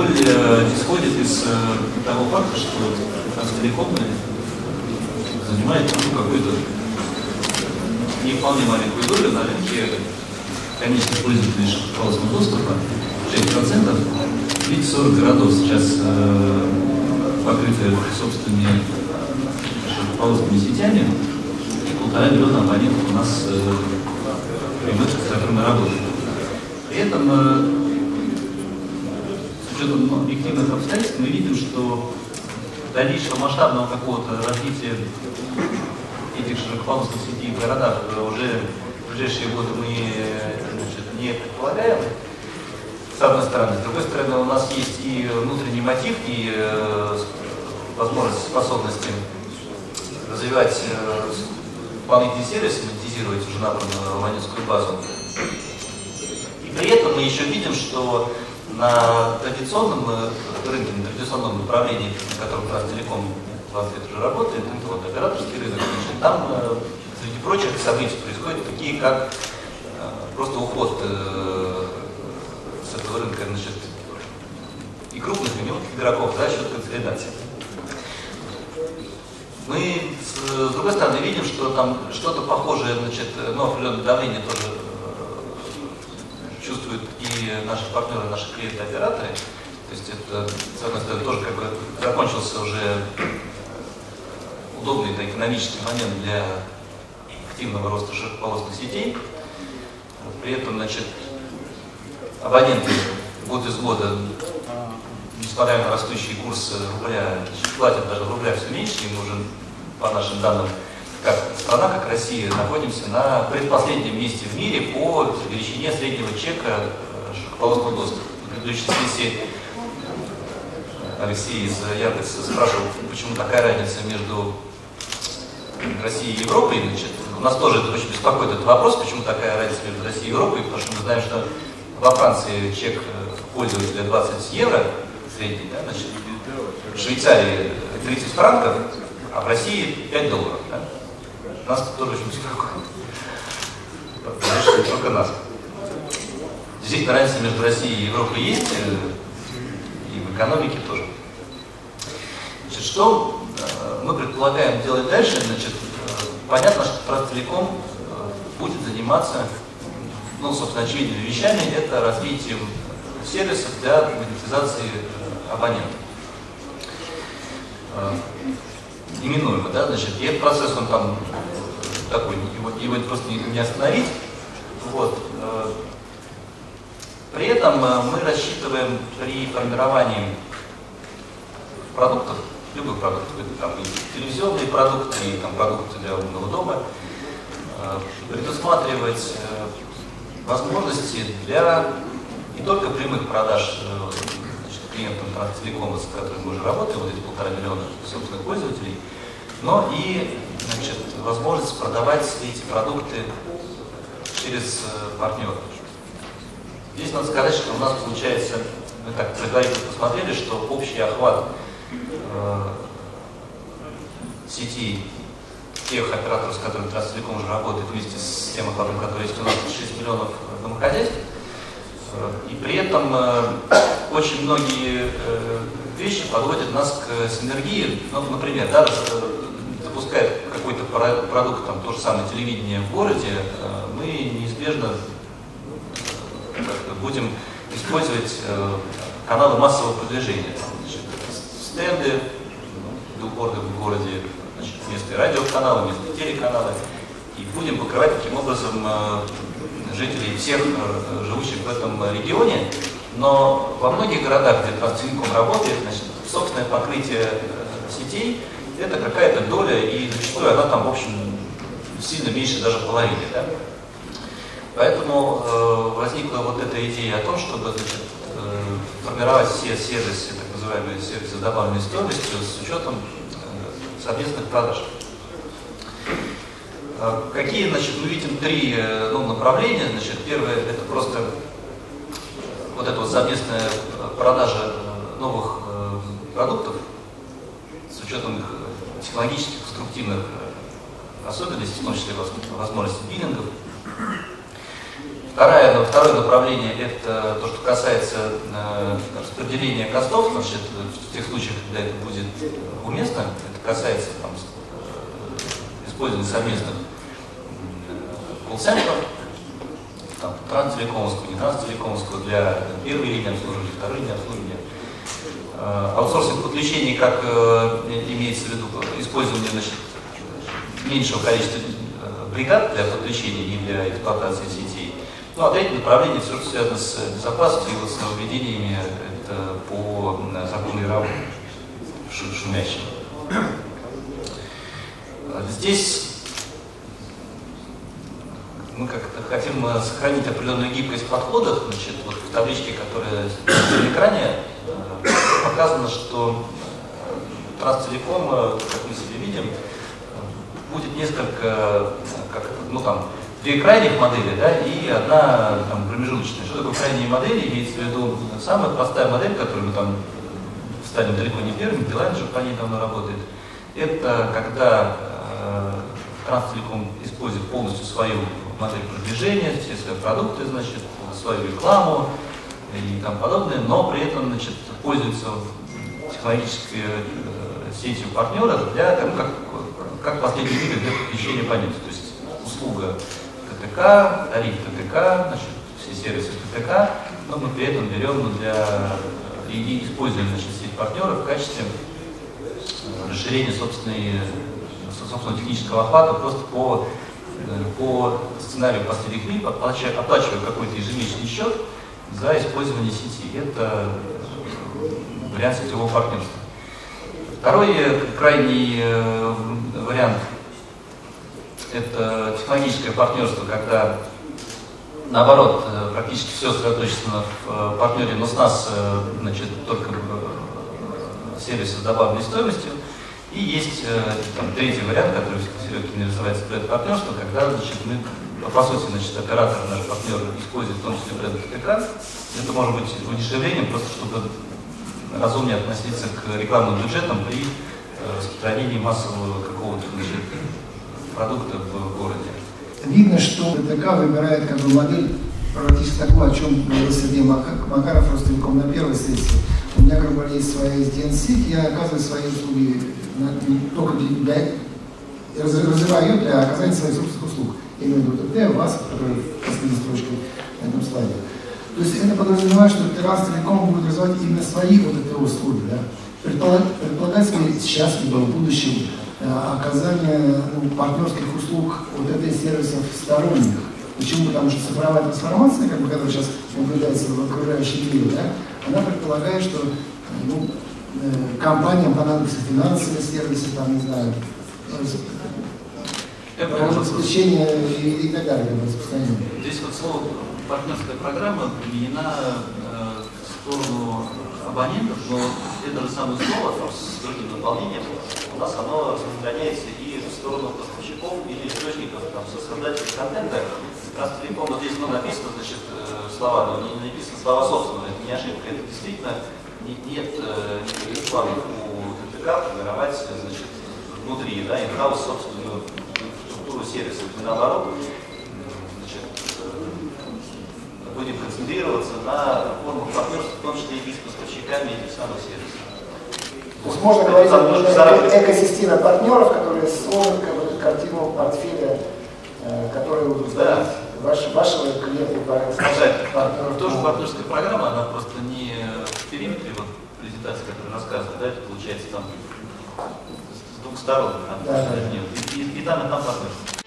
это более исходит из того факта, что Транстелеком занимает ну, какую-то не вполне маленькую долю на рынке конечных пользователей широкополосного доступа, 6%. Видите, 40 городов сейчас э, покрыты собственными широкополосными сетями, и полтора миллиона абонентов у нас э, прямых, с которыми мы работаем. При этом, э, учетом ну, объективных обстоятельств, мы видим, что дальнейшего масштабного какого-то развития этих широкополосных сетей в городах уже в ближайшие годы мы значит, не предполагаем, с одной стороны. С другой стороны, у нас есть и внутренний мотив, и э, возможность, способности развивать э, сервисы, монетизировать уже набранную абонентскую базу. И при этом мы еще видим, что на традиционном э, рынке, на традиционном направлении, на котором Транстелеком 20 лет уже работает, это вот операторский рынок, значит, там, э, среди прочих событий происходят такие, как э, просто уход с этого рынка значит, и крупных, и мелких игроков за счет консолидации. Мы, с, другой стороны, видим, что там что-то похожее, значит, ну, определенное давление тоже наши партнеры, наши клиенты-операторы. То есть это, с одной стороны, тоже как бы закончился уже удобный да, экономический момент для активного роста широкополосных сетей. При этом, значит, абоненты год из года, несмотря на растущие курсы рубля, платят даже в рублях все меньше, и мы уже, по нашим данным, как страна, как Россия, находимся на предпоследнем месте в мире по величине среднего чека широкополосного доступа. В предыдущей сессии Алексей из Яндекса спрашивал, почему такая разница между Россией и Европой. Значит, у нас тоже это очень беспокоит этот вопрос, почему такая разница между Россией и Европой, потому что мы знаем, что во Франции чек пользователя 20 евро средний, да, значит, в Швейцарии 30 франков, а в России 5 долларов. Да? Нас тоже очень беспокоит. Только нас. Действительно, разница между Россией и Европой есть, э, и в экономике тоже. Значит, что э, мы предполагаем делать дальше? Значит, э, понятно, что Транстелеком будет заниматься, ну, собственно, очевидными вещами, это развитием сервисов для монетизации абонентов именуемо, да, значит, и этот процесс, он там такой, его, его просто не остановить. Вот. Э, при этом э, мы рассчитываем при формировании продуктов, любых продуктов, там и телевизионные продукты, и там продукты для умного дома, э, предусматривать возможности для не только прямых продаж значит, клиентам Транстелекома, с которыми мы уже работаем, вот эти полтора миллиона собственных пользователей, но и значит, возможность продавать эти продукты через э, партнеров. Здесь надо сказать, что у нас получается, мы так предварительно посмотрели, что общий охват э, сетей тех операторов, с которыми Транстелеком уже работает, вместе с тем охватом, который есть у нас 6 миллионов домохозяйств. Э, и при этом э, очень многие э, вещи подводят нас к синергии. Ну, например, да, запускает какой-то продукт, там, то же самое телевидение в городе, э, мы неизбежно э, будем использовать э, каналы массового продвижения. Значит, стенды, билборды в городе, значит, местные радиоканалы, местные телеканалы. И будем покрывать таким образом жителей всех живущих в этом регионе. Но во многих городах, где Транстелеком работает, значит, собственное покрытие сетей это какая-то доля, и зачастую она там, в общем, сильно меньше даже половины. Да? Поэтому э, возникла вот эта идея о том, чтобы значит, э, формировать все сервисы, так называемые сервисы добавленной стоимостью с учетом э, совместных продаж. Э, какие, значит, мы видим три э, ну, направления. Значит, первое это просто вот эта вот совместная продажа э, новых э, продуктов с учетом их технологических, конструктивных э, особенностей, в том числе возможности биллингов. Второе, второе направление – это то, что касается э, распределения костов, значит, в тех случаях, когда это будет уместно, это касается там, э, использования совместных колл-центров, там, транстелекомовского, не транстелекомовского для первой линии обслуживания, второй линии обслуживания. Э, аутсорсинг подключений, как э, имеется в виду использование значит, меньшего количества э, бригад для подключения и для эксплуатации сетей. Ну а третье направление, все, что связано с безопасностью и вот с нововведениями, это по закону ИРАВ шумящим. Здесь мы как-то хотим э, сохранить определенную гибкость в подходах. Значит, вот в табличке, которая на экране, э, показано, что Транстелеком, э, как мы себе видим, будет несколько, как, ну там, две крайних модели, да, и одна там, промежуточная. Что такое крайние модели? Имеется в виду самая простая модель, которую мы там станем далеко не первыми, Билайн же по ней давно работает. Это когда э, Транстелеком использует полностью свою модель продвижения, все свои продукты, значит, свою рекламу и тому подобное, но при этом, значит, пользуется технологической э, сетью партнеров для, ну, как, как последний миг для подключения по. То есть услуга ТТК, тариф ТТК, значит, все сервисы ТТК, но мы при этом берем для и, и используем значит, сеть партнеров в качестве расширения собственной, собственного технического охвата просто по Э, по сценарию последних клип оплачиваю, оплачиваю какой-то ежемесячный счет за использование сети. Это э, вариант сетевого партнерства. Второй э, крайний вариант – это технологическое партнерство, когда наоборот, практически все сосредоточено в партнере, но с нас значит, только сервисы с добавленной стоимостью. И есть э, там, третий вариант, который Серегин называется бренд партнерство, когда значит, мы, по сути, значит, оператор, наш партнер использует в том числе бренд ТК. Это может быть удешевлением, просто чтобы разумнее относиться к рекламным бюджетам при э, распространении массового какого-то значит, продукта в городе. Видно, что ТК выбирает как бы модель практически такую, о чем говорил Сергей Макаров, Ростелеком на первой сессии. У меня как бы есть своя SDN-сеть, я оказываю свои услуги только для, развиваю ее для оказания своих собственных услуг. Я имею ВАС, который в последней строчке на этом слайде. То есть это подразумевает, что Террас целиком будет развивать именно свои вот эти услуги. Да? Предполагается ли сейчас, либо в будущем, оказание ну, партнерских услуг вот этой сервисов сторонних. Почему? Потому что цифровая трансформация, как бы, которая сейчас наблюдается в окружающем мире, да, она предполагает, что ну, Э, компаниям понадобятся финансовые сервисы, там, не знаю, обеспечение и, и так далее, распространение. Здесь вот слово партнерская программа применена э, в сторону абонентов, но это же самое слово там, с другим наполнением у нас оно распространяется и в сторону поставщиков или источников, там, создателей контента. Раз целиком вот здесь ну, написано, значит, э, слова, но не написано слова собственно, это не ошибка, это действительно нет э, никаких планов у ТТК формировать значит, внутри да, инхаус собственную структуру сервисов. И наоборот, значит, э, будем концентрироваться на формах партнерства, в том числе и с поставщиками этих самых сервисов. То есть можно говорить о экосистеме партнеров, которые сложат как бы, картину портфеля, э, который удовлетворит да. ваш, вашего клиента. Партнеров. Тоже партнерская программа, она просто не периметре вот, презентации, которую рассказывали, да, это получается там с двух сторон, там, да, да. И, и, и там, и там партнерство.